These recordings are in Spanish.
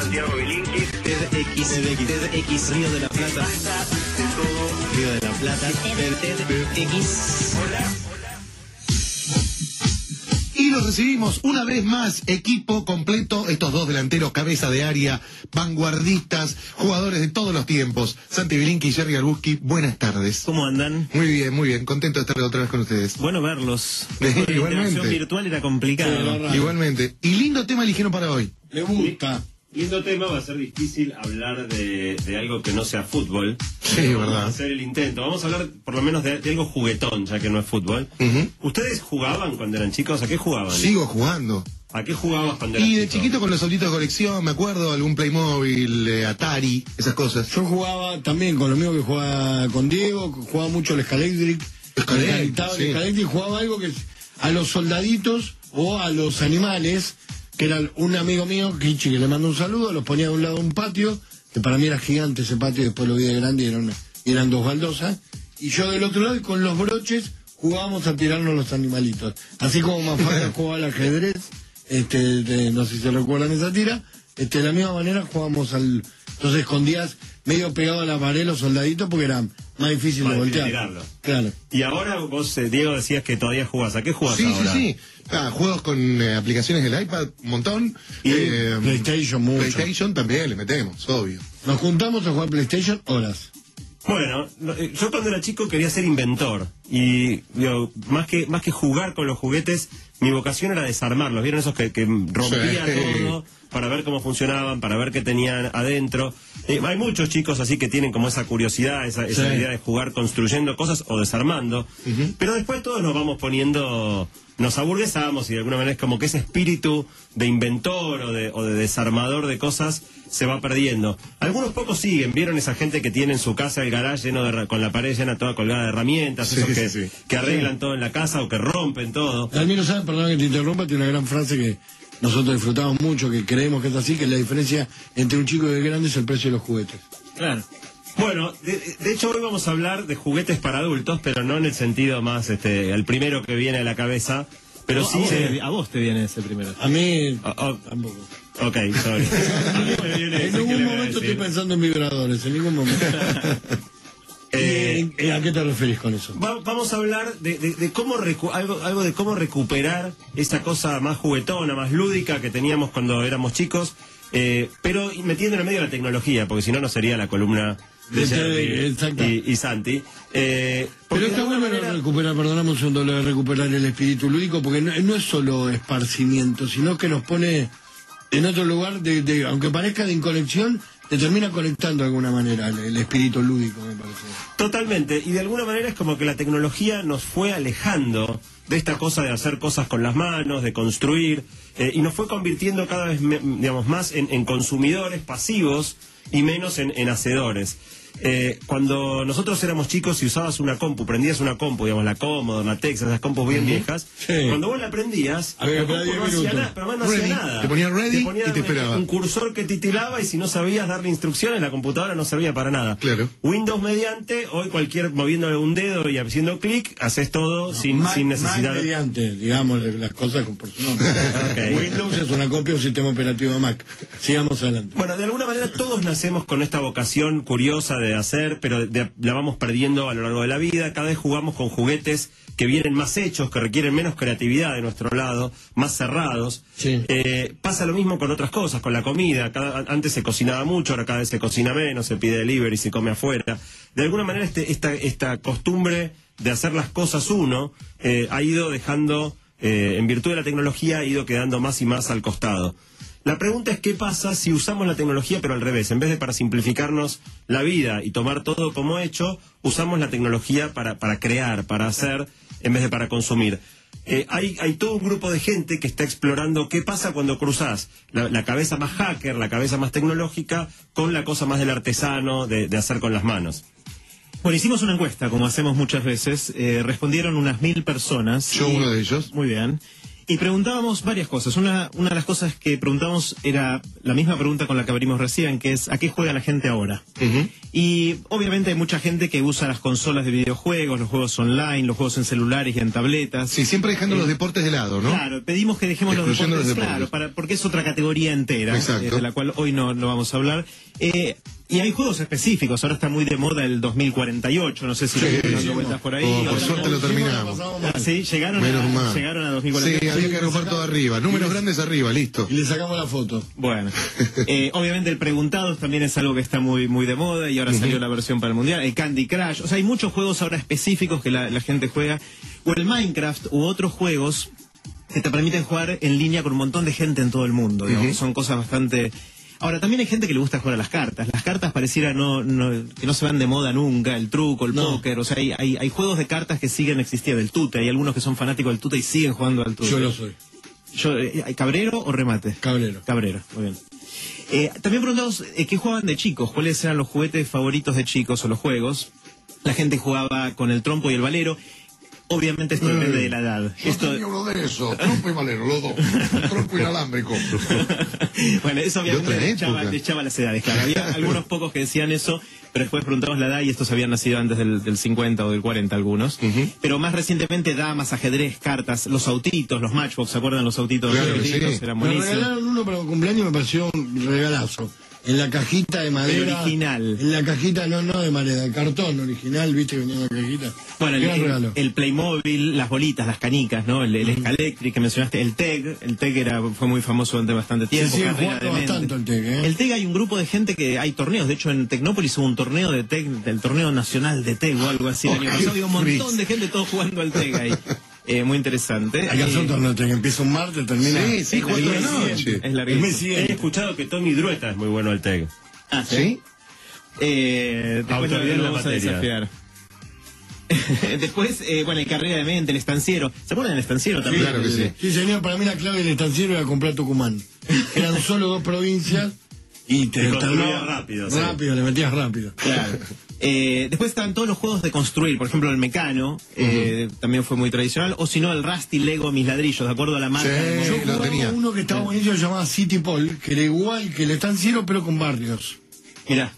Santiago Bilinkis. TEDx, TEDx, Río de la Plata. De todo. Río de la Plata. TEDx. Hola. Y los recibimos una vez más, equipo completo, estos dos delanteros, cabeza de área, vanguardistas, jugadores de todos los tiempos. Santi Bilinki y Jerry Arbuski, buenas tardes. ¿Cómo andan? Muy bien, muy bien, contento de estar otra vez con ustedes. Bueno verlos. Sí, La igualmente. interacción virtual era complicado. Igualmente. Y lindo tema eligieron para hoy. Me gusta. Lindo tema, va a ser difícil hablar de, de algo que no sea fútbol. Sí, Vamos verdad. a hacer el intento. Vamos a hablar por lo menos de, de algo juguetón, ya que no es fútbol. ¿Ustedes jugaban cuando eran chicos? ¿A qué jugaban? Sigo jugando. ¿A qué jugabas cuando eras Y de chico? chiquito con los solitos de colección, me acuerdo, algún Playmobil, eh, Atari, esas cosas. Yo jugaba también con lo mismo que jugaba con Diego, que jugaba mucho el Scalectric. El sí. Jugaba algo que a los soldaditos o a los animales, que era un amigo mío, Kichi, que le mando un saludo, los ponía de un lado de un patio, que para mí era gigante ese patio, después lo vi de grande y eran, dos baldosas, y yo del otro lado y con los broches jugábamos a tirarnos los animalitos. Así como Mafalda jugaba al ajedrez, este, de- no sé si se recuerdan esa tira, este, de la misma manera jugábamos al... Entonces escondías medio pegado a la pared los soldaditos porque era más difícil Más de voltear. tirarlo. Claro. Y ahora vos, eh, Diego, decías que todavía jugás. ¿A qué jugás Sí, sí, ahora? sí. Ah, juegos con eh, aplicaciones del iPad, un montón. Y Eh, PlayStation mucho. PlayStation también le metemos, obvio. Nos juntamos a jugar PlayStation horas. Bueno, no, eh, yo cuando era chico quería ser inventor y digo, más que más que jugar con los juguetes, mi vocación era desarmarlos. ¿Vieron esos que, que rompía Sí. todo para ver cómo funcionaban, para ver qué tenían adentro? Eh, hay muchos chicos así que tienen como esa curiosidad, esa, esa Sí. idea de jugar construyendo cosas o desarmando. Pero después todos nos vamos poniendo, nos aburguesamos y de alguna manera es como que ese espíritu de inventor o de, o de desarmador de cosas se va perdiendo. Algunos pocos siguen, vieron esa gente que tiene en su casa el garage lleno de, con la pared llena toda colgada de herramientas, Sí, esos que, sí. que arreglan todo en la casa o que rompen todo. Dalmiro sabe, perdón que te interrumpa, tiene una gran frase que nosotros disfrutamos mucho, que creemos que es así, que la diferencia entre un chico y el grande es el precio de los juguetes. Claro. Bueno, de, de hecho hoy vamos a hablar de juguetes para adultos, pero no en el sentido más, este, el primero que viene a la cabeza, pero sí... vos a vos te viene ese primero. A mí Oh, oh. tampoco. Ok, sorry. A mí me viene ese En ningún momento estoy pensando en vibradores, en ningún momento. Eh, ¿Y, y a qué te referís con eso? Va- vamos a hablar de, de- de cómo recu- algo, algo de cómo recuperar esa cosa más juguetona, más lúdica que teníamos cuando éramos chicos, eh, pero metiendo en el medio la tecnología, porque si no no sería la columna de De Jerry y, y Santi. Eh, Pero está bueno manera- recuperar, perdoname un segundo, lo de recuperar el espíritu lúdico, porque no, no es solo esparcimiento, sino que nos pone en otro lugar, de, de- aunque parezca de inconexión, te termina conectando de alguna manera el, espíritu lúdico, me parece. Totalmente, y de alguna manera es como que la tecnología nos fue alejando de esta cosa de hacer cosas con las manos, de construir, eh, y nos fue convirtiendo cada vez digamos, más en, en consumidores pasivos y menos en, en hacedores. Eh, cuando nosotros éramos chicos y usabas una compu, prendías una compu, digamos, la Commodore, la Texas, esas compus bien viejas, Sí. cuando vos la prendías, la compu no 10 hacía nada, pero además no hacía nada. Te ponía ready y te esperaba. Un cursor que titilaba y si no sabías darle instrucciones, la computadora no servía para nada. Claro. Windows mediante, hoy cualquier moviéndole un dedo y haciendo clic, haces todo sin, Mac- sin Mac necesidad de... mediante, digamos, las cosas con por su nombre. Windows es una copia de un sistema operativo de Mac. Sigamos adelante. Bueno, de alguna manera todos nacemos con esta vocación curiosa de hacer, pero de- la vamos perdiendo a lo largo de la vida. Cada vez jugamos con juguetes que vienen más hechos, que requieren menos creatividad de nuestro lado, más cerrados. Sí. Eh, pasa lo mismo con otras cosas, con la comida. Cada- antes se cocinaba mucho, ahora cada vez se cocina menos, se pide delivery, se come afuera. De alguna manera este- esta, esta costumbre de hacer las cosas uno eh, ha ido dejando, eh, en virtud de la tecnología, ha ido quedando más y más al costado. La pregunta es qué pasa si usamos la tecnología pero al revés. En vez de para simplificarnos la vida y tomar todo como hecho, usamos la tecnología para, para crear, para hacer, en vez de para consumir. Eh, hay, hay todo un grupo de gente que está explorando qué pasa cuando cruzas la, la cabeza más hacker, la cabeza más tecnológica, con la cosa más del artesano, de, de hacer con las manos. Bueno, hicimos una encuesta, como hacemos muchas veces. eh, respondieron unas mil personas. Yo y- uno de ellos. Muy bien. Y preguntábamos varias cosas. Una, una de las cosas que preguntábamos era la misma pregunta con la que abrimos recién, que es ¿a qué juega la gente ahora? Y obviamente hay mucha gente que usa las consolas de videojuegos, los juegos online, los juegos en celulares y en tabletas. Sí, siempre dejando los deportes de lado, ¿no? Claro, pedimos que dejemos los deportes, los deportes. claro, para, porque es otra categoría entera, eh, de la cual hoy no, no vamos a hablar. Eh, y hay juegos específicos, ahora está muy de moda el 2048, no sé si Sí, lo dando sí. vueltas por ahí. Oh, por Ahora- suerte lo terminamos. Ah, sí, llegaron, Menos a, mal. llegaron a Sí, 2048. había que agrupar todo arriba. Números grandes arriba, listo. Y le sacamos la foto. Bueno, eh, obviamente el preguntados también es algo que está muy muy de moda y ahora salió la versión para el mundial. El Candy Crush, o sea, hay muchos juegos ahora específicos que la, la gente juega. O el Minecraft u otros juegos que te permiten jugar en línea con un montón de gente en todo el mundo. digamos. Son cosas bastante. Ahora, también hay gente que le gusta jugar a las cartas. Las cartas pareciera no, no- que no se van de moda nunca, el truco, el No. póker. O sea, hay, hay, hay juegos de cartas que siguen existiendo. El tute, hay algunos que son fanáticos del tute y siguen jugando al tute. Yo lo soy. Yo, eh, ¿Cabrero o remate? Cabrero. Cabrera, muy bien. Eh, también preguntamos eh, qué jugaban de chicos, cuáles eran los juguetes favoritos de chicos o los juegos. La gente jugaba con el trompo y el valero. Obviamente esto depende de la edad. Esto, uno de esos, trompo y valero, los dos. Trompo inalámbrico. bueno, eso obviamente echaba, echaba las edades. Claro, había algunos pocos que decían eso, pero después preguntamos la edad y estos habían nacido antes del, del 50 o del 40 algunos. Pero más recientemente damas, ajedrez, cartas, los autitos, los matchbox, ¿se acuerdan los autitos? Claro Los sí. Eran Me regalaron uno para cumpleaños y me pareció un regalazo. En la cajita de madera. original. En la cajita, no, no de madera, de cartón original, viste que venía en la cajita. Bueno, el, el- el Playmobil, las bolitas, las canicas, ¿no? El, el Scalectric que mencionaste, el TEG, el TEG era, fue muy famoso durante bastante tiempo. bastante el TEG, ¿eh? El TEG hay un grupo de gente que hay torneos, de hecho en Tecnópolis hubo un torneo de TEG, del torneo nacional de TEG o algo así el Oh, año pasado, había un montón de gente todos jugando al TEG ahí. Eh, muy interesante. Hay que hacer Eh, un torneo que empieza un martes, termina. Sí, sí, es la noche. Es larguísimo. He escuchado que Tommy Drueta es muy bueno al TEG. Ah, ¿Sí? Eh, después Autoridad lo la vamos a desafiar. después, eh, bueno, el carrera de mente, el estanciero. ¿Se acuerdan del estanciero también? claro que sí. Sí, señor, para mí la clave del estanciero era comprar Tucumán. Eran solo dos provincias y te Y construías tardaba- rápido, sí. Rápido, le metías rápido. Claro. Eh, después estaban todos los juegos de construir, por ejemplo el Mecano, eh, también fue muy tradicional, o si no el Rusty Lego Mis Ladrillos, de acuerdo a la marca. Sí. del Yo lo tenía. uno que estaba buenísimo, se llamaba City Paul, que era igual que el estanciero, pero con barrios. Mirá,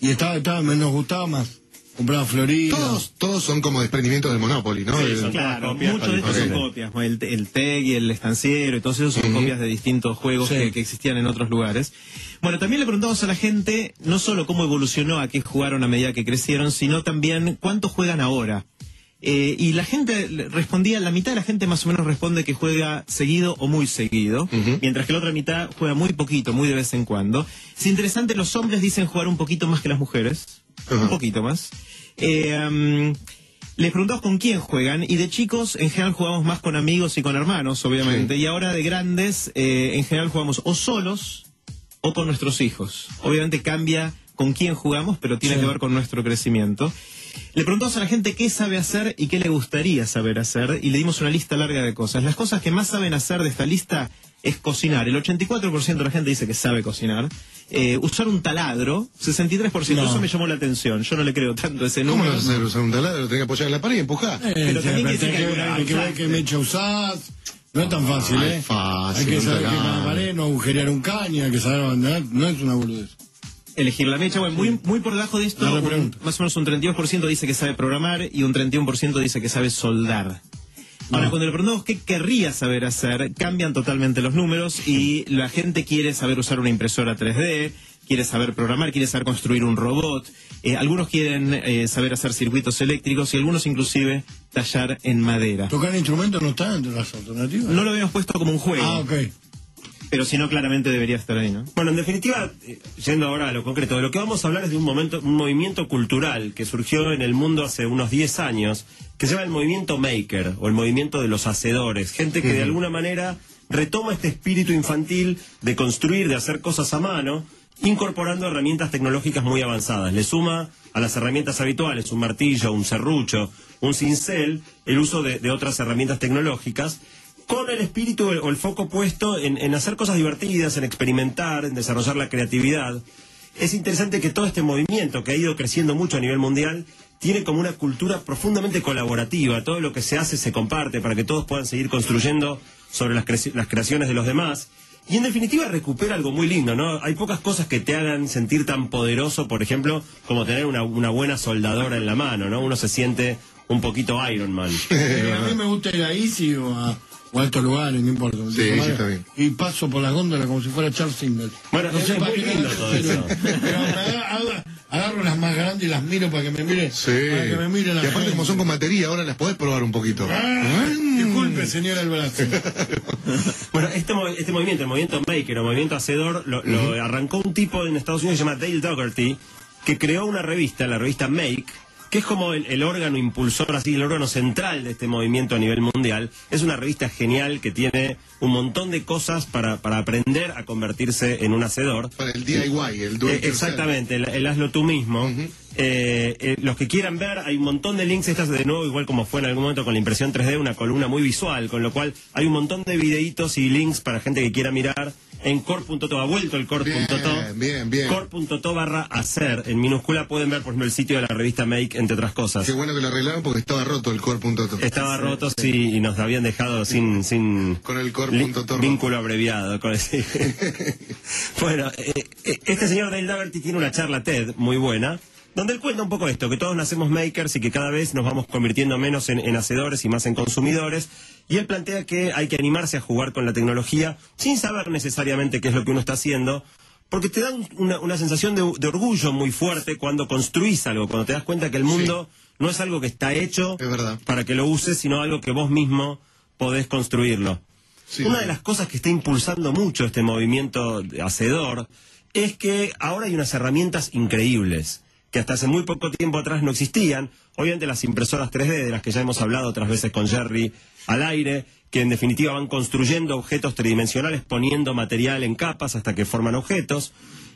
Y estaba, estaba, me nos gustaba más. Compraba Florida. Todos, todos son como desprendimientos del Monopoly, ¿no? Sí, El- son- claro, copias, muchos de estos son copias, el, el TEG y el estanciero y todos esos son copias de distintos juegos Sí. que, que existían en otros lugares. Bueno, también le preguntamos a la gente no solo cómo evolucionó, a qué jugaron a medida que crecieron, sino también cuánto juegan ahora. Eh, y la gente respondía, la mitad de la gente más o menos responde que juega seguido o muy seguido, mientras que la otra mitad juega muy poquito, muy de vez en cuando. Es interesante, los hombres dicen jugar un poquito más que las mujeres, un poquito más. Eh, am, les preguntamos con quién juegan y de chicos en general jugamos más con amigos y con hermanos, obviamente, y ahora de grandes eh, en general jugamos o solos o con nuestros hijos. Obviamente cambia con quién jugamos, pero tiene Sí. que ver con nuestro crecimiento. Le preguntamos a la gente qué sabe hacer y qué le gustaría saber hacer y le dimos una lista larga de cosas. Las cosas que más saben hacer de esta lista es cocinar. El 84% de la gente dice que sabe cocinar. Eh, usar un taladro, 63%. No. Eso me llamó la atención. Yo no le creo tanto a ese ¿Cómo número. lo vas a hacer? ¿Usar un taladro? Tenés que apoyar en la pared y empujar. Eh, Pero también pero que que, hay que ver qué mecha usás. No es tan fácil, Ah, ¿eh? es fácil, hay que saber qué la pared, no agujerear un caño, hay que saber abandonar. No es una boludez. Elegir la mecha. Bueno, muy, muy por debajo de esto, un- más o menos un 32% dice que sabe programar y un 31% dice que sabe soldar. Ahora, No. cuando le preguntamos qué querría saber hacer, cambian totalmente los números y la gente quiere saber usar una impresora 3D, quiere saber programar, quiere saber construir un robot. Eh, algunos quieren eh, saber hacer circuitos eléctricos y algunos inclusive tallar en madera. Tocar instrumentos no está entre las alternativas. No lo habíamos puesto como un juego, Ah, ok. Pero si no, claramente debería estar ahí, ¿no? Bueno, en definitiva, eh, yendo ahora a lo concreto, de lo que vamos a hablar es de un momento, un movimiento cultural que surgió en el mundo hace unos 10 años, que se llama el movimiento maker o el movimiento de los hacedores, gente que de alguna manera retoma este espíritu infantil de construir, de hacer cosas a mano, incorporando herramientas tecnológicas muy avanzadas. Le suma a las herramientas habituales, un martillo, un serrucho, un cincel, el uso de, de otras herramientas tecnológicas con el espíritu o el foco puesto en, hacer cosas divertidas, en experimentar, en desarrollar la creatividad. Es interesante que todo este movimiento que ha ido creciendo mucho a nivel mundial tiene como una cultura profundamente colaborativa. Todo lo que se hace se comparte para que todos puedan seguir construyendo sobre las, creci- las creaciones de los demás. Y en definitiva recupera algo muy lindo, ¿no? Hay pocas cosas que te hagan sentir tan poderoso, por ejemplo, como tener una, buena soldadora en la mano, ¿no? Uno se siente un poquito Iron Man. A mí me gusta ir a Easy o a, o a estos lugares, no importa. Sí, sí, está bien. Y paso por las góndolas como si fuera Charles Singer. Bueno, para qué lindo carajo, todo pero- eso. pero agarro las más grandes y las miro para que me mire. Sí. Para que me mire la y aparte, gente. como son con batería, ahora las podés probar un poquito. Ah, disculpe, señora el brazo. Bueno, este, mo- este movimiento, el movimiento maker o movimiento hacedor, lo, lo arrancó un tipo en Estados Unidos que se llama Dale Dougherty, que creó una revista, la revista Make, que es como el, el órgano impulsor, así, el órgano central de este movimiento a nivel mundial. Es una revista genial que tiene un montón de cosas para, para aprender a convertirse en un hacedor. Para el DIY, el do Eh, exactamente, el, el hazlo tú mismo. Eh, eh, los que quieran ver, hay un montón de links, estas de nuevo, igual como fue en algún momento con la impresión 3D, una columna muy visual, con lo cual hay un montón de videitos y links para gente que quiera mirar en core.to, ha vuelto el core.to. Bien, bien, bien. Core.to barra hacer, en minúscula pueden ver, por ejemplo, el sitio de la revista Make, entre otras cosas. Qué bueno que lo arreglaron porque estaba roto el core.to. Estaba roto, sí, y nos habían dejado sin, sin Con el vínculo abreviado. con ese- bueno, eh, eh, este señor Dale Dougherty tiene una charla TED muy buena, donde él cuenta un poco esto, que todos nacemos makers y que cada vez nos vamos convirtiendo menos en, en hacedores y más en consumidores. Y él plantea que hay que animarse a jugar con la tecnología sin saber necesariamente qué es lo que uno está haciendo. Porque te da un- una, una sensación de, de orgullo muy fuerte cuando construís algo, cuando te das cuenta que el mundo no es algo que está hecho Es para que lo uses, sino algo que vos mismo podés construirlo. Sí. Una de las cosas que está impulsando mucho este movimiento de hacedor es que ahora hay unas herramientas increíbles que hasta hace muy poco tiempo atrás no existían. Obviamente las impresoras 3D, de las que ya hemos hablado otras veces con Jerry al aire, que en definitiva van construyendo objetos tridimensionales, poniendo material en capas hasta que forman objetos.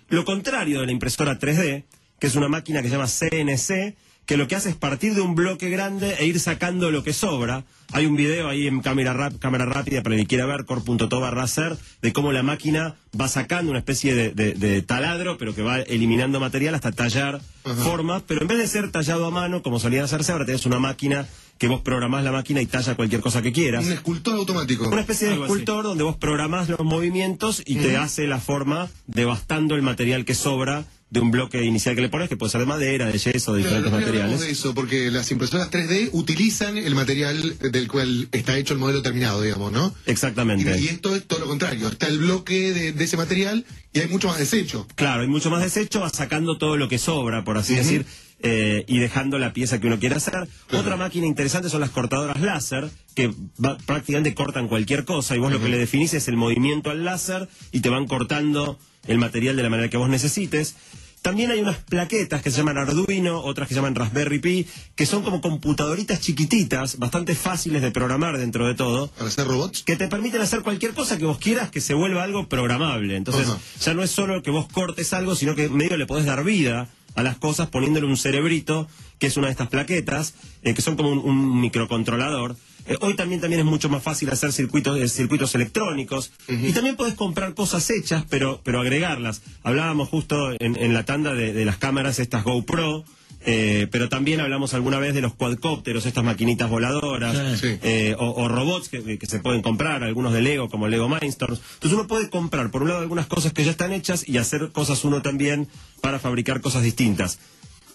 Lo contrario de la impresora 3D, que es una máquina que se llama CNC, que lo que hace es partir de un bloque grande e ir sacando lo que sobra. Hay un video ahí en cámara, rap- cámara rápida para el que quiera ver, core.to barra hacer, de cómo la máquina va sacando una especie de, de- de taladro, pero que va eliminando material hasta tallar formas. Pero en vez de ser tallado a mano, como solía hacerse, ahora tenés una máquina que vos programás la máquina y talla cualquier cosa que quieras. Un escultor automático. Una especie de Algo así. escultor donde vos programás los movimientos y te hace la forma devastando el material que sobra de un bloque inicial que le pones, que puede ser de madera, de yeso, de diferentes materiales. de eso, porque las impresoras 3D utilizan el material del cual está hecho el modelo terminado, digamos, ¿no? Exactamente. y esto es todo lo contrario. Está el bloque de, de ese material y hay mucho más desecho. Claro, hay mucho más desecho, vas sacando todo lo que sobra, por así decir, eh, y dejando la pieza que uno quiere hacer. Otra máquina interesante son las cortadoras láser, que va- prácticamente cortan cualquier cosa, y vos lo que le definís es el movimiento al láser, y te van cortando el material de la manera que vos necesites. También hay unas plaquetas que se llaman Arduino, otras que se llaman Raspberry Pi, que son como computadoritas chiquititas, bastante fáciles de programar dentro de todo, Para hacer robots. que te permiten hacer cualquier cosa que vos quieras que se vuelva algo programable. Entonces, ya no es solo que vos cortes algo, sino que medio le podés dar vida a las cosas poniéndole un cerebrito, que es una de estas plaquetas, eh, que son como un, un microcontrolador. Eh, hoy también, también es mucho más fácil hacer circuitos, eh, circuitos electrónicos. Y también podés comprar cosas hechas, pero, pero agregarlas. Hablábamos justo en, en la tanda de, de las cámaras, estas GoPro. eh, pero también hablamos alguna vez de los cuadcópteros, estas maquinitas voladoras, Sí. eh, o, o robots que, que se pueden comprar, algunos de Lego, como Lego Mindstorms. Entonces uno puede comprar, por un lado, algunas cosas que ya están hechas y hacer cosas uno también para fabricar cosas distintas.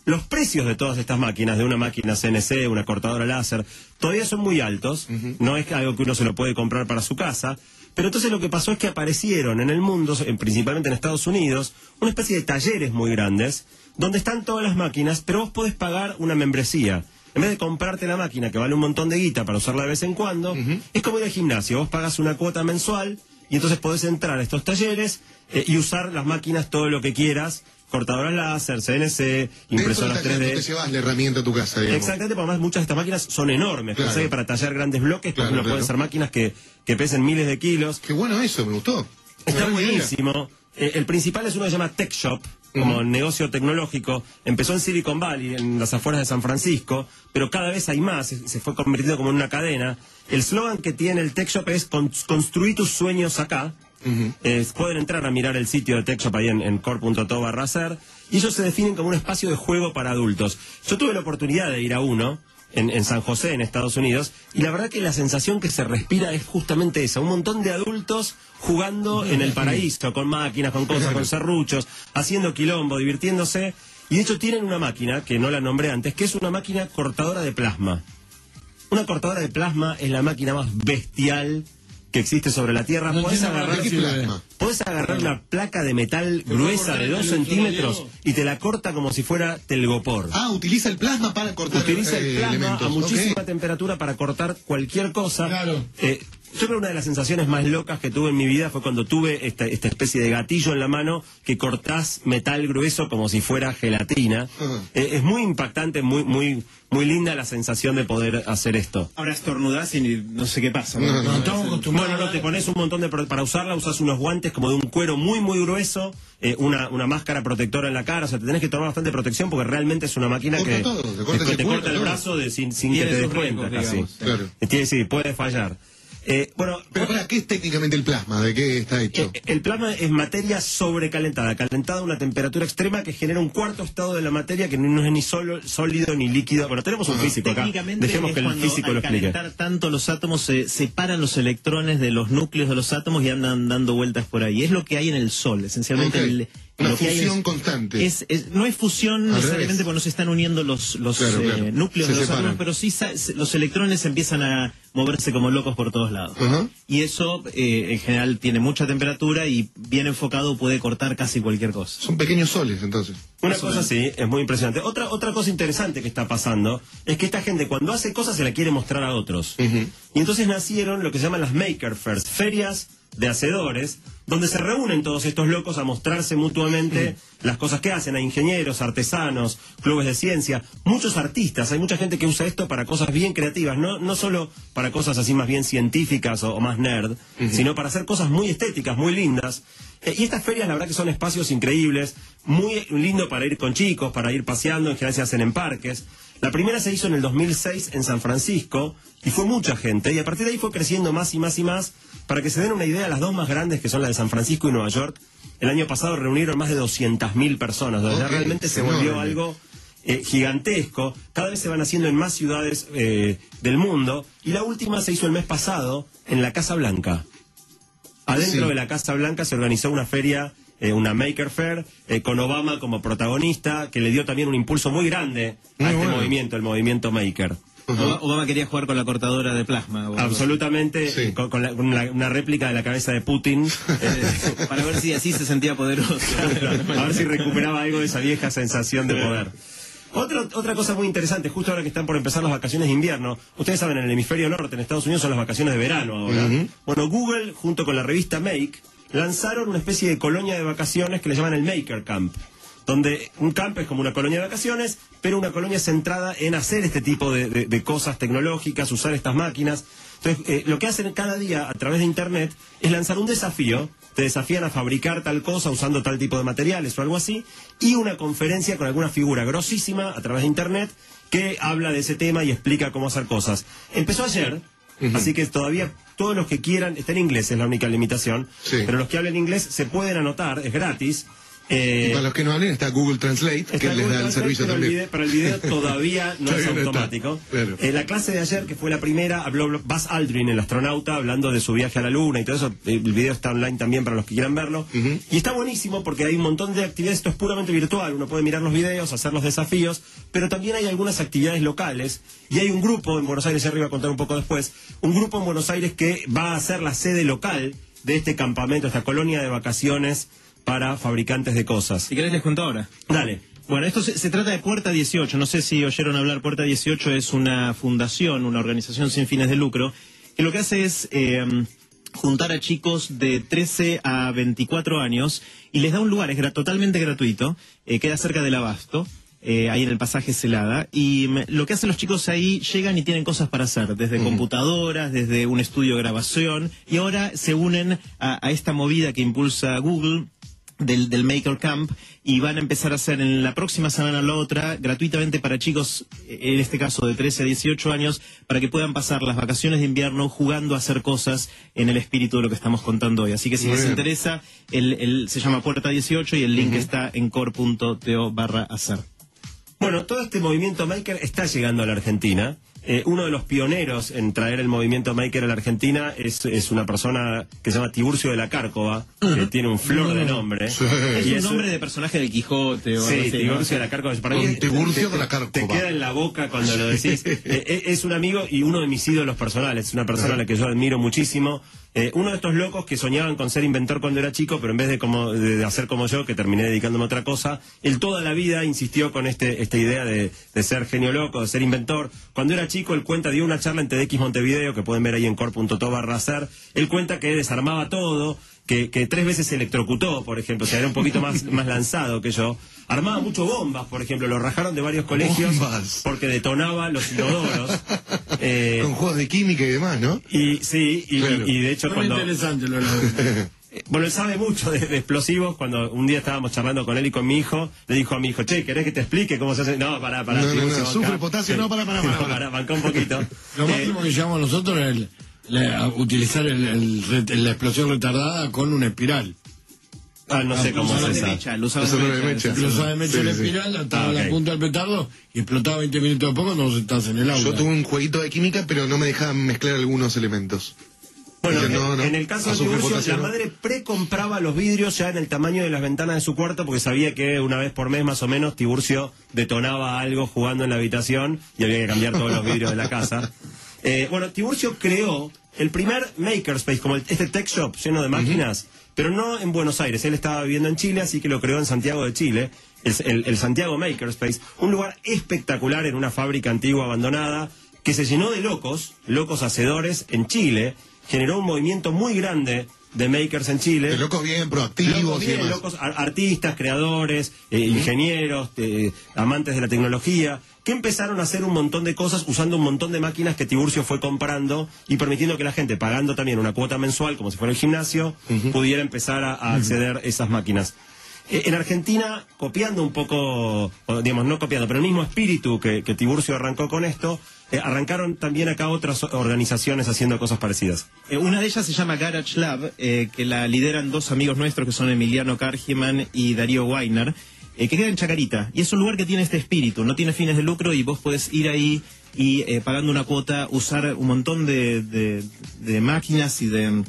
Los precios de todas estas máquinas, de una máquina CNC, una cortadora láser, todavía son muy altos. No es algo que uno se lo puede comprar para su casa. Pero entonces lo que pasó es que aparecieron en el mundo, en- principalmente en Estados Unidos, una especie de talleres muy grandes, donde están todas las máquinas, pero vos podés pagar una membresía. En vez de comprarte la máquina que vale un montón de guita para usarla de vez en cuando, es como ir al gimnasio. Vos pagás una cuota mensual y entonces podés entrar a estos talleres eh, y usar las máquinas todo lo que quieras. Cortadoras láser, CNC, impresoras taller 3D. no te llevas la herramienta a tu casa, digamos. Exactamente, porque además muchas de estas máquinas son enormes. Claro. Pensé que para tallar grandes bloques, por Claro, ejemplo, claro. pueden ser máquinas que, que pesen miles de kilos. Qué bueno eso, me gustó. Está buenísimo. Eh, el principal es uno que se llama Tech Shop, como negocio tecnológico. Empezó en Silicon Valley, en las afueras de San Francisco, pero cada vez hay más, se, se fue convirtiendo como en una cadena. El slogan que tiene el Tech Shop es "Con- construí tus sueños acá. Pueden entrar a mirar el sitio de Tech Shop ahí en, en core.to barra y ellos se definen como un espacio de juego para adultos. Yo tuve la oportunidad de ir a uno, en, en San José, en Estados Unidos, y la verdad que la sensación que se respira es justamente esa, un montón de adultos jugando en el paraíso, con máquinas, con cosas, con serruchos, haciendo quilombo, divirtiéndose, y de hecho tienen una máquina, que no la nombré antes, que es una máquina cortadora de plasma. Una cortadora de plasma es la máquina más bestial que existe sobre la Tierra. No Podés agarrar, plasma. podés agarrar una placa de metal gruesa de el dos ultrasonido. centímetros y te la corta como si fuera telgopor. Ah, utiliza el plasma para cortar Utiliza eh, el plasma elementos. a muchísima temperatura para cortar cualquier cosa. Claro. Eh, yo creo que una de las sensaciones más locas que tuve en mi vida fue cuando tuve esta, esta especie de gatillo en la mano que cortás metal grueso como si fuera gelatina. Eh, es muy impactante, muy, muy, muy linda la sensación de poder hacer esto. Ahora estornudás y ni- no sé qué pasa. No, No, estamos acostumbrados. Bueno, no, te pones un montón de... Para usarla usas unos guantes como de un cuero muy, muy grueso, eh, una, una máscara protectora en la cara, o sea, te tenés que tomar bastante protección porque realmente es una máquina Corta que todo, te corta te el brazo de, sin, sin que te des cuenta casi. digamos. Claro. Eh, Tiene, sí, puede fallar. Eh, bueno, Pero para, ¿qué es técnicamente el plasma? ¿De qué está hecho? eh, el plasma es materia sobrecalentada, calentada a una temperatura extrema que genera un cuarto estado de la materia que no es ni solo sólido ni líquido. Bueno, tenemos un físico acá. Técnicamente Dejemos es que el cuando físico lo al explique. calentar tanto los átomos se separan los electrones de los núcleos de los átomos y andan dando vueltas por ahí. Es lo que hay en el Sol, esencialmente. El- Una lo fusión es- constante. Es, es- no es fusión Al necesariamente revés. porque no se están uniendo los, los Claro, eh, claro. núcleos Se de los átomos, pero sí los electrones empiezan a moverse como locos por todos lados. Y eso eh, en general tiene mucha temperatura y bien enfocado puede cortar casi cualquier cosa. Son pequeños soles, entonces. Una cosa sí, es muy impresionante. Otra, otra cosa interesante que está pasando es que esta gente cuando hace cosas se la quiere mostrar a otros. Y entonces nacieron lo que se llaman las Maker Fairs, ferias de hacedores, donde se reúnen todos estos locos a mostrarse mutuamente las cosas que hacen. Hay ingenieros, artesanos, clubes de ciencia, muchos artistas. Hay mucha gente que usa esto para cosas bien creativas, no, no solo para cosas así más bien científicas o, o más nerd, sino para hacer cosas muy estéticas, muy lindas. Eh, y estas ferias, la verdad que son espacios increíbles, muy lindo para ir con chicos, para ir paseando, en general se hacen en parques. La primera se hizo en el 2006 en San Francisco y fue mucha gente y a partir de ahí fue creciendo más y más y más. Para que se den una idea, las dos más grandes que son las de San Francisco y Nueva York, el año pasado reunieron más de 200.000 personas. Ok, realmente se volvió algo eh, gigantesco. Cada vez se van haciendo en más ciudades eh, del mundo y la última se hizo el mes pasado en la Casa Blanca. Adentro Sí. de la Casa Blanca se organizó una feria, eh, una Maker Fair, eh, con Obama como protagonista, que le dio también un impulso muy grande a Muy este bueno. movimiento, el movimiento Maker. Obama, Obama quería jugar con la cortadora de plasma. Absolutamente, Sí. con, con la- con la- una réplica de la cabeza de Putin, eh, para ver si así se sentía poderoso. a ver si recuperaba algo de esa vieja sensación de poder. Otra, otra cosa muy interesante, justo ahora que están por empezar las vacaciones de invierno, ustedes saben, en el hemisferio norte, en Estados Unidos, son las vacaciones de verano ahora. Bueno, Google, junto con la revista Make, lanzaron una especie de colonia de vacaciones que le llaman el Maker Camp. Donde un camp es como una colonia de vacaciones, pero una colonia centrada en hacer este tipo de, de- de cosas tecnológicas, usar estas máquinas. Entonces, eh, lo que hacen cada día a través de Internet es lanzar un desafío. Te desafían a fabricar tal cosa usando tal tipo de materiales o algo así. Y una conferencia con alguna figura grosísima a través de Internet que habla de ese tema y explica cómo hacer cosas. Empezó ayer, así que todavía todos los que quieran, está en inglés, es la única limitación, Sí. pero los que hablen inglés se pueden anotar, es gratis. Eh, para los que no hablen, está Google Translate, que les da el servicio pero el también. video- pero el video todavía no es no está, automático. claro. Eh, la clase de ayer, que fue la primera, habló Buzz Aldrin, el astronauta, hablando de su viaje a la Luna y todo eso. Eh, El video está online también para los que quieran verlo. Y está buenísimo porque hay un montón de actividades. Esto es puramente virtual. Uno puede mirar los videos, hacer los desafíos, pero también hay algunas actividades locales. Y hay un grupo en Buenos Aires, ya iba a contar un poco después, un grupo en Buenos Aires que va a ser la sede local de este campamento, esta colonia de vacaciones para fabricantes de cosas. Si querés les cuento ahora. Dale. Bueno, esto se, se trata de Puerta 18. No sé si oyeron hablar. Puerta 18 es una fundación, una organización sin fines de lucro, que lo que hace es eh, juntar a chicos de 13 a 24 años y les da un lugar, es gra- totalmente gratuito, eh, queda cerca del abasto. eh, ahí en el pasaje Celada, y mm, lo que hacen los chicos ahí, llegan y tienen cosas para hacer, desde computadoras, desde un estudio de grabación, y ahora se unen a- a esta movida que impulsa Google, del, del Maker Camp y van a empezar a hacer en la próxima semana la otra gratuitamente para chicos, eh, en este caso de 13 a 18 años, para que puedan pasar las vacaciones de invierno jugando a hacer cosas en el espíritu de lo que estamos contando hoy. Así que si Muy les bien. interesa, el, el- se llama Puerta 18 y el link está en core.to barra hacer. Bueno, todo este movimiento maker está llegando a la Argentina. Eh, uno de los pioneros en traer el movimiento maker a la Argentina es, es una persona que se llama Tiburcio de la Cárcova, que tiene un flor de nombre. Sí. Es un nombre de personaje del Quijote o. Tiburcio de la Cárcova. Para mí, Tiburcio te- de la Cárcova. Te queda en la boca cuando lo decís. Eh, eh, es un amigo y uno de mis ídolos personales. Es una persona a la que yo admiro muchísimo. Eh, uno de estos locos que soñaban con ser inventor cuando era chico, pero en vez de, como, de, hacer como yo, que terminé dedicándome a otra cosa, él toda la vida insistió con este, esta idea de, de ser genio loco, de ser inventor. Cuando era chico, él cuenta, dio una charla en TDX Montevideo, que pueden ver ahí en core.to barra. Él cuenta que desarmaba todo, que, que tres veces se electrocutó, por ejemplo, o sea, era un poquito más, más lanzado que yo. Armaba mucho bombas, por ejemplo, lo rajaron de varios colegios Bombas. porque detonaba los inodoros. Eh, Con juegos de química y demás, ¿no? y sí, y, Claro. y de hecho Muy cuando... interesante lo de la- Eh, Bueno, él sabe mucho de, de explosivos. Cuando un día estábamos charlando con él y con mi hijo, le dijo a mi hijo, che, ¿querés que te explique cómo se hace? No, pará, pará. No, no, Tiburcio, no, banca. sufre potasio, no, pará, pará, pará, No, pará. banca un poquito. Lo Eh, máximo que llevamos nosotros era el- la- utilizar el- la explosión retardada con una espiral. Ah, no sé Ah, cómo es de esa. mecha, Eso de no de mecha. mecha. Meter Sí, la sí. espiral, ataba Ah, la punta del petardo y explotaba 20 minutos después cuando estás en el aula. Yo tuve un jueguito de química, pero no me dejaban mezclar algunos elementos. Bueno, en, no, no, en el caso de Tiburcio, la madre precompraba los vidrios ya en el tamaño de las ventanas de su cuarto porque sabía que una vez por mes más o menos Tiburcio detonaba algo jugando en la habitación y había que cambiar todos los vidrios de la casa. Eh, bueno, Tiburcio creó el primer makerspace, como el- este tech shop lleno de máquinas, pero no en Buenos Aires. Él estaba viviendo en Chile, así que lo creó en Santiago de Chile, el, el- el Santiago Makerspace, un lugar espectacular en una fábrica antigua abandonada que se llenó de locos, locos hacedores en Chile, generó un movimiento muy grande de makers en Chile. De locos bien proactivos Locos y bien, demás. locos, ar- artistas, creadores, eh, ingenieros, eh, amantes de la tecnología, que empezaron a hacer un montón de cosas usando un montón de máquinas que Tiburcio fue comprando y permitiendo que la gente, pagando también una cuota mensual, como si fuera el gimnasio, pudiera empezar a, a acceder a esas máquinas. Eh, En Argentina, copiando un poco, digamos, no copiando, pero el mismo espíritu que, que Tiburcio arrancó con esto, eh, arrancaron también acá otras organizaciones haciendo cosas parecidas. Eh, una de ellas se llama Garage Lab, eh, que la lideran dos amigos nuestros que son Emiliano Kargiman y Darío Weiner, que queda en Chacarita. Y es un lugar que tiene este espíritu, no tiene fines de lucro y vos podés ir ahí y pagando una cuota usar un montón de, de- máquinas y de,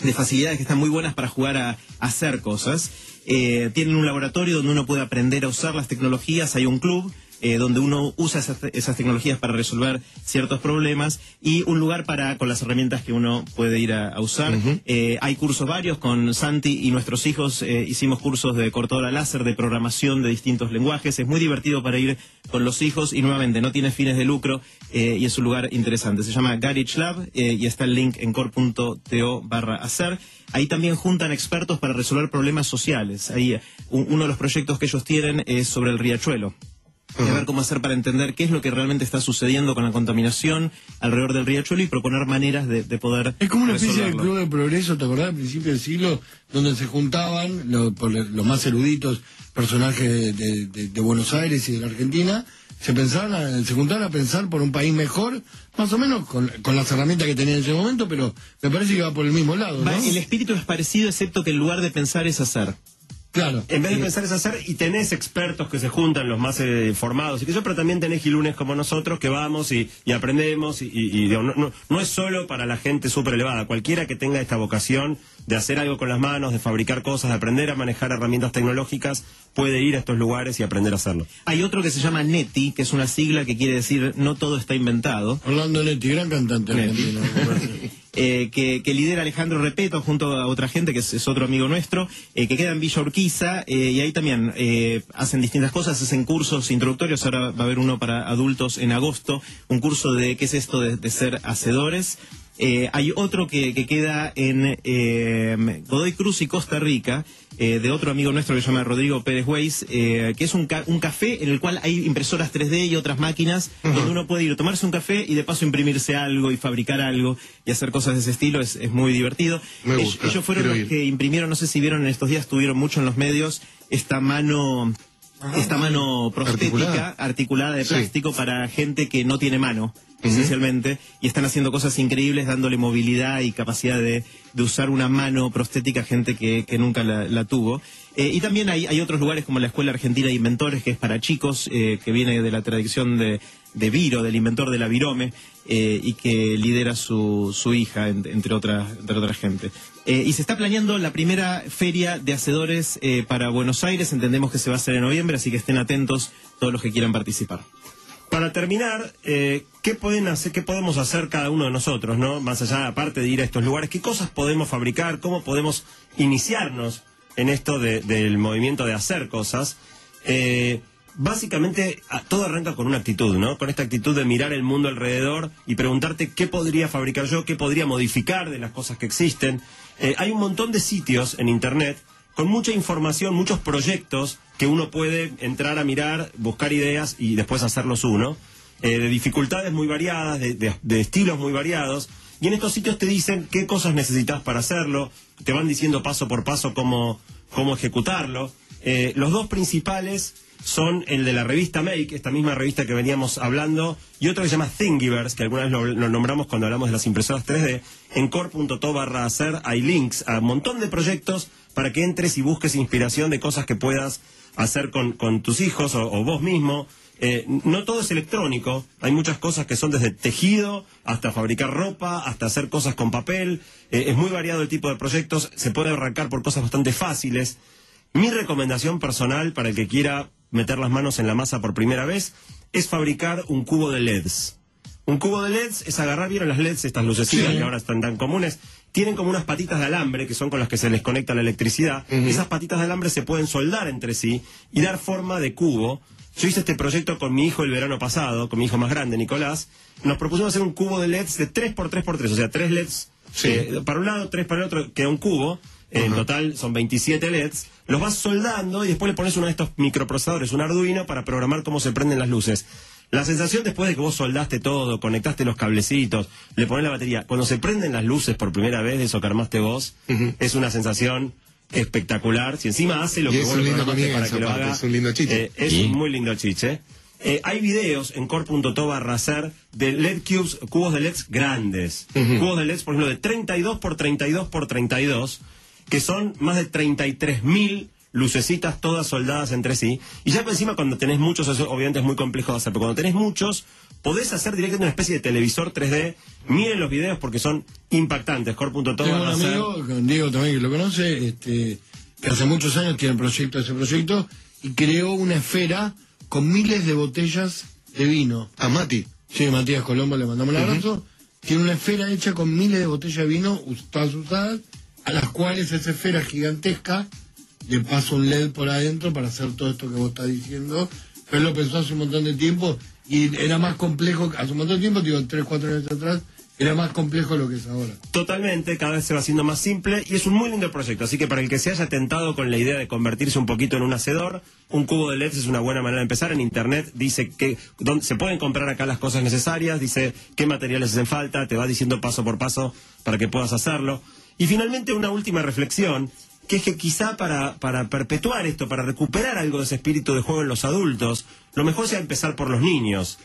de facilidades que están muy buenas para jugar a, a hacer cosas. Tienen un laboratorio donde uno puede aprender a usar las tecnologías, hay un club eh, donde uno usa esas, esas tecnologías para resolver ciertos problemas y un lugar para con las herramientas que uno puede ir a, a usar. Eh, hay cursos varios con Santi y nuestros hijos eh, hicimos cursos de cortadora láser, de programación de distintos lenguajes. Es muy divertido para ir con los hijos y nuevamente no tiene fines de lucro y es un lugar interesante. Se llama Garage Lab y está el link en core.to barra hacer. Ahí también juntan expertos para resolver problemas sociales. Ahí un- uno de los proyectos que ellos tienen es sobre el riachuelo de ver cómo hacer para entender qué es lo que realmente está sucediendo con la contaminación alrededor del riachuelo y proponer maneras de, de poder Es como una especie de club de progreso, ¿te acordás? Al principio del siglo, donde se juntaban lo- por lo- los más eruditos personajes de, de- de- de Buenos Aires y de la Argentina, se pensaban a- se juntaban a pensar por un país mejor, más o menos con, con las herramientas que tenían en ese momento, pero me parece que va por el mismo lado, ¿no? El espíritu es parecido excepto que en lugar de pensar es hacer. Claro. En vez de pensar es hacer, y tenés expertos que se juntan, los más eh, formados, y que yo, pero también tenés gilunes como nosotros que vamos y, y aprendemos, y, y- y, digo, no, no- no es solo para la gente súper elevada, cualquiera que tenga esta vocación de hacer algo con las manos, de fabricar cosas, de aprender a manejar herramientas tecnológicas, puede ir a estos lugares y aprender a hacerlo. Hay otro que se llama NETI, que es una sigla que quiere decir no todo está inventado. Orlando Netti, gran cantante. eh, que, lidera Alejandro Repeto junto a otra gente que es, otro amigo nuestro, eh, que queda en Villa Urquiza eh, y ahí también hacen distintas cosas, hacen cursos introductorios, ahora va a haber uno para adultos en agosto, un curso de qué es esto de, de ser hacedores. Eh, hay otro que, que queda en eh, Godoy Cruz y Costa Rica, eh, de otro amigo nuestro que se llama Rodrigo Pérez Weiss, eh, que es un, ca- un café en el cual hay impresoras 3D y otras máquinas, donde uno puede ir a tomarse un café y de paso imprimirse algo y fabricar algo y hacer cosas de ese estilo, es, es muy divertido. Me Ellos- gusta, ellos fueron los ir. que imprimieron, no sé si vieron en estos días, tuvieron mucho en los medios esta mano esta mano prostética Articulada. articulada, de Sí. plástico para gente que no tiene mano, esencialmente, y están haciendo cosas increíbles dándole movilidad y capacidad de, de usar una mano prostética a gente que, que nunca la, tuvo. Eh, y también hay, otros lugares como la Escuela Argentina de Inventores, que es para chicos, eh, que viene de la tradición de, de Viro, del inventor de la Virome, eh, y que lidera su, su hija, en- entre, otras entre otra gente. Y se está planeando la primera feria de hacedores para Buenos Aires, entendemos que se va a hacer en noviembre, así que estén atentos todos los que quieran participar. Para terminar, eh, ¿qué pueden hacer, qué podemos hacer cada uno de nosotros, no? Más allá, aparte de ir a estos lugares, ¿qué cosas podemos fabricar? ¿Cómo podemos iniciarnos en esto de- del movimiento de hacer cosas? Eh, básicamente, todo arranca con una actitud, ¿no? Con esta actitud de mirar el mundo alrededor y preguntarte qué podría fabricar yo, qué podría modificar de las cosas que existen. Eh, hay un montón de sitios en Internet con mucha información, muchos proyectos que uno puede entrar a mirar, buscar ideas y después hacerlos uno, eh, de dificultades muy variadas, de, de- estilos muy variados. Y en estos sitios te dicen qué cosas necesitas para hacerlo, te van diciendo paso por paso cómo, cómo ejecutarlo. Eh, los dos principales son el de la revista Make, esta misma revista que veníamos hablando, y otro que se llama Thingiverse, que alguna vez lo, nombramos cuando hablamos de las impresoras 3D. En core.to barra hacer hay links a un montón de proyectos para que entres y busques inspiración de cosas que puedas hacer con, con tus hijos o, o vos mismo. Eh, no todo es electrónico, hay muchas cosas que son desde tejido hasta fabricar ropa, hasta hacer cosas con papel. Eh, es muy variado el tipo de proyectos, se puede arrancar por cosas bastante fáciles. Mi recomendación personal para el que quiera meter las manos en la masa por primera vez es fabricar un cubo de LEDs. Un cubo de LEDs es agarrar, ¿vieron las LEDs, estas lucecitas Sí. que ahora están tan comunes? Tienen como unas patitas de alambre que son con las que se les conecta la electricidad. Esas patitas de alambre se pueden soldar entre sí y dar forma de cubo. Yo hice este proyecto con mi hijo el verano pasado, con mi hijo más grande, Nicolás. Nos propusimos hacer un cubo de LEDs de 3x3x3, o sea, 3 LEDs Sí. eh, para un lado, 3 para el otro, queda un cubo. En total son 27 LEDs. Los vas soldando y después le pones uno de estos microprocesadores, un Arduino, para programar cómo se prenden las luces. La sensación después de que vos soldaste todo, conectaste los cablecitos, le pones la batería, cuando se prenden las luces por primera vez de eso que armaste vos, es una sensación espectacular. Si encima hace lo Y que vos lindo programaste para que lo haga, es un lindo chiche. eh, es un muy lindo chiche. Eh, hay videos en core.to barra de LED cubes, cubos de LEDs grandes. Cubos de LEDs, por ejemplo, de 32 por 32 por 32, que son más de 33.000 lucecitas todas soldadas entre sí. Y ya por encima cuando tenés muchos, eso obviamente es muy complejo de hacer, pero cuando tenés muchos, podés hacer directamente una especie de televisor 3D. Miren los videos porque son impactantes. Core.to Tengo un hacer. amigo, con Diego también que lo conoce, este, que hace muchos años tiene el proyecto, ese proyecto, y creó una esfera con miles de botellas de vino. A Mati. Sí, Matías Colombo, le mandamos el abrazo. Tiene una esfera hecha con miles de botellas de vino, todas usadas, a las cuales esa esfera gigantesca le pasa un LED por adentro para hacer todo esto que vos estás diciendo. Pero él lo pensó hace un montón de tiempo y era más complejo, hace un montón de tiempo, digo, tres, cuatro años atrás, era más complejo lo que es ahora. Totalmente, cada vez se va haciendo más simple y es un muy lindo proyecto. Así que para el que se haya tentado con la idea de convertirse un poquito en un hacedor, un cubo de LEDs es una buena manera de empezar. En internet dice que dónde se pueden comprar acá las cosas necesarias, dice qué materiales hacen falta, te va diciendo paso por paso para que puedas hacerlo. Y finalmente una última reflexión, que es que quizá para, para perpetuar esto, para recuperar algo de ese espíritu de juego en los adultos, lo mejor sea empezar por los niños.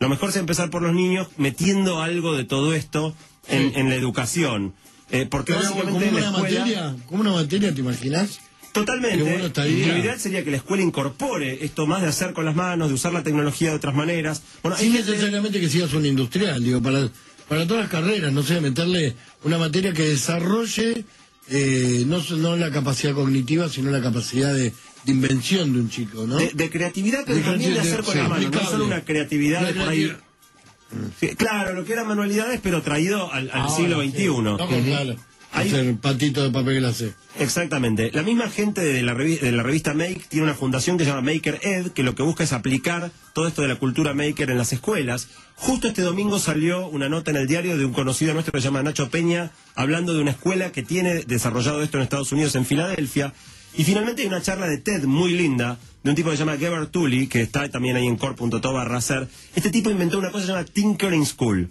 Lo mejor es empezar por los niños metiendo algo de todo esto en, en la educación. Eh, porque Pero como básicamente en una escuela... materia, como una materia, ¿te imaginas? Totalmente. Bueno. Lo ideal sería que la escuela incorpore esto más de hacer con las manos, de usar la tecnología de otras maneras. Bueno, hay Sin gente- necesariamente que sigas un industrial, digo, para, para todas las carreras, no sé, meterle una materia que desarrolle eh, no, no la capacidad cognitiva, sino la capacidad de, de invención de un chico, ¿no? de, de creatividad, pero De también de hacer con sí, las manos, no solo una creatividad Una de por ahí. creatividad. Sí, claro, lo que eran manualidades, pero traído al, al Ahora, siglo sí. XXI. No, claro. Hacer patito de papel glacé. Exactamente. La misma gente de la, de la revista Make tiene una fundación que se llama Maker Ed, que lo que busca es aplicar todo esto de la cultura maker en las escuelas. Justo este domingo salió una nota en el diario de un conocido nuestro que se llama Nacho Peña, hablando de una escuela que tiene desarrollado esto en Estados Unidos, en Filadelfia. Y finalmente hay una charla de TED muy linda de un tipo que se llama Gebert Tully, que está también ahí en core.to barra. Este tipo inventó una cosa que se llama Tinkering School,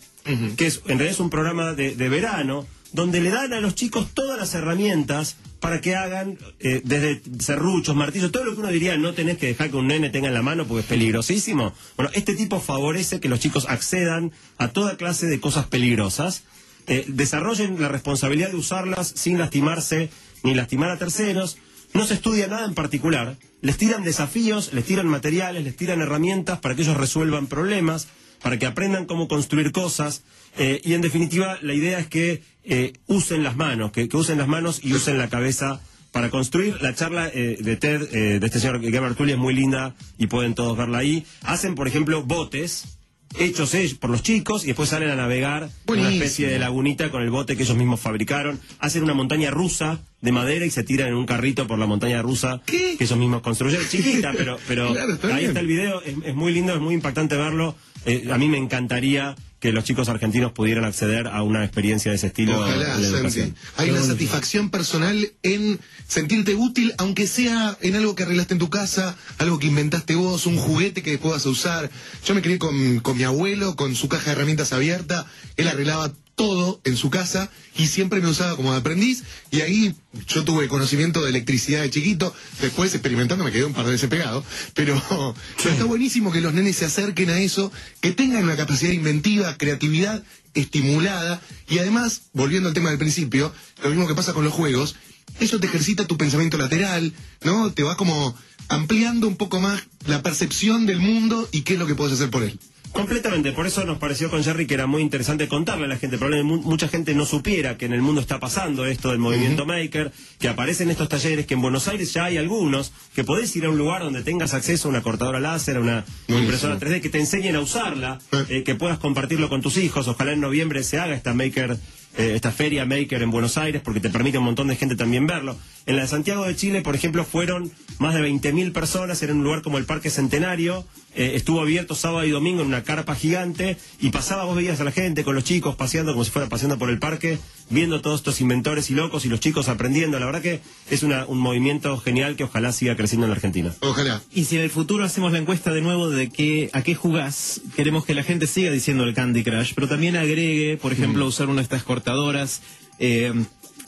que es, en realidad es un programa de, de verano donde le dan a los chicos todas las herramientas para que hagan eh, desde serruchos, martillos, todo lo que uno diría no tenés que dejar que un nene tenga en la mano porque es peligrosísimo. Bueno, este tipo favorece que los chicos accedan a toda clase de cosas peligrosas, eh, desarrollen la responsabilidad de usarlas sin lastimarse ni lastimar a terceros. No se estudia nada en particular. Les tiran desafíos, les tiran materiales, les tiran herramientas para que ellos resuelvan problemas, para que aprendan cómo construir cosas. eh, y en definitiva, la idea es que eh, usen las manos, que, usen las manos y usen la cabeza para construir. La charla eh, de TED, de este señor Tully, es muy linda y pueden todos verla ahí. Hacen, por ejemplo, botes hechos ellos por los chicos y después salen a navegar en una especie de lagunita con el bote que ellos mismos fabricaron. Hacen una montaña rusa de madera y se tiran en un carrito por la montaña rusa ¿Qué? que ellos mismos construyeron. Chiquita, pero, pero Claro, está ahí bien. está el video. Es, es muy lindo, es muy impactante verlo. Eh, a mí me encantaría que los chicos argentinos pudieran acceder a una experiencia de ese estilo Ojalá, en la educación. Hay una satisfacción personal en sentirte útil, aunque sea en algo que arreglaste en tu casa, algo que inventaste vos, un juguete que después vas a usar. Yo me crié con, con mi abuelo, con su caja de herramientas abierta, él arreglaba todo en su casa y siempre me usaba como aprendiz. Y ahí yo tuve conocimiento de electricidad de chiquito, después experimentando me quedé un par de veces pegado, pero, pero está buenísimo que los nenes se acerquen a eso, que tengan una capacidad inventiva, creatividad estimulada. Y además, volviendo al tema del principio, lo mismo que pasa con los juegos, eso te ejercita tu pensamiento lateral, ¿no? Te va como ampliando un poco más la percepción del mundo y qué es lo que puedes hacer por él. Completamente, por eso nos pareció con Jerry que era muy interesante contarle a la gente. Probablemente mu- mucha gente no supiera que en el mundo está pasando esto del movimiento maker, que aparecen estos talleres, que en Buenos Aires ya hay algunos, que podés ir a un lugar donde tengas acceso a una cortadora láser, a una impresora 3D, que te enseñen a usarla, Eh. que puedas compartirlo con tus hijos. Ojalá en noviembre se haga esta maker. eh, esta feria Maker en Buenos Aires, porque te permite a un montón de gente también verlo. En la de Santiago de Chile, por ejemplo, fueron más de 20.000 personas, era un lugar como el Parque Centenario, eh, estuvo abierto sábado y domingo en una carpa gigante, y pasaba, vos veías a la gente con los chicos paseando como si fuera paseando por el parque, viendo todos estos inventores y locos y los chicos aprendiendo. La verdad que es una- un movimiento genial que ojalá siga creciendo en la Argentina. Ojalá. Y si en el futuro hacemos la encuesta de nuevo de qué, a qué jugás, queremos que la gente siga diciendo el Candy Crush, pero también agregue, por ejemplo, usar una de estas cortadoras, eh,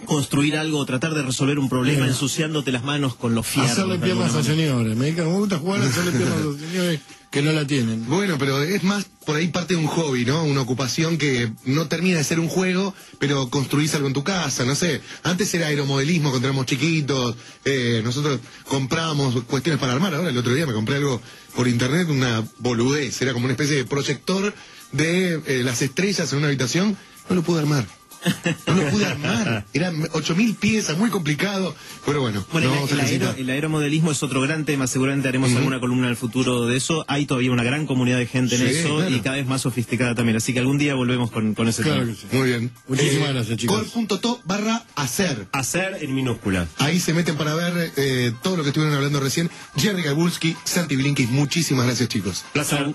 construir algo, tratar de resolver un problema ensuciándote las manos con los fierros. Hacerle piernas a señores. Me dice, me gusta jugar a hacerle piernas a señores que no la tienen. Bueno, pero es más por ahí parte de un hobby, ¿no? Una ocupación que no termina de ser un juego, pero construís algo en tu casa, no sé. Antes era aeromodelismo cuando éramos chiquitos, eh, nosotros comprábamos cuestiones para armar. Ahora el otro día me compré algo por internet, una boludez, era como una especie de proyector de eh, las estrellas en una habitación, no lo pude armar. No lo pude armar. Eran 8.000 piezas, muy complicado. Pero bueno, Bueno, no el, vamos a el aero- el aeromodelismo es otro gran tema, seguramente haremos alguna columna en el futuro de eso. Hay todavía una gran comunidad de gente en Sí, eso claro. y cada vez más sofisticada tambií así que algún día volvemos con, con ese Claro tema. que sí. Muy bien. Muchísimas gracias, chicos. Core.to barra hacer. Hacer en minúscula. Ahí se meten para ver eh, todo lo que estuvieron hablando recién. Jerry Gabulski, Santi Blinkis, muchísimas gracias chicos. Placer.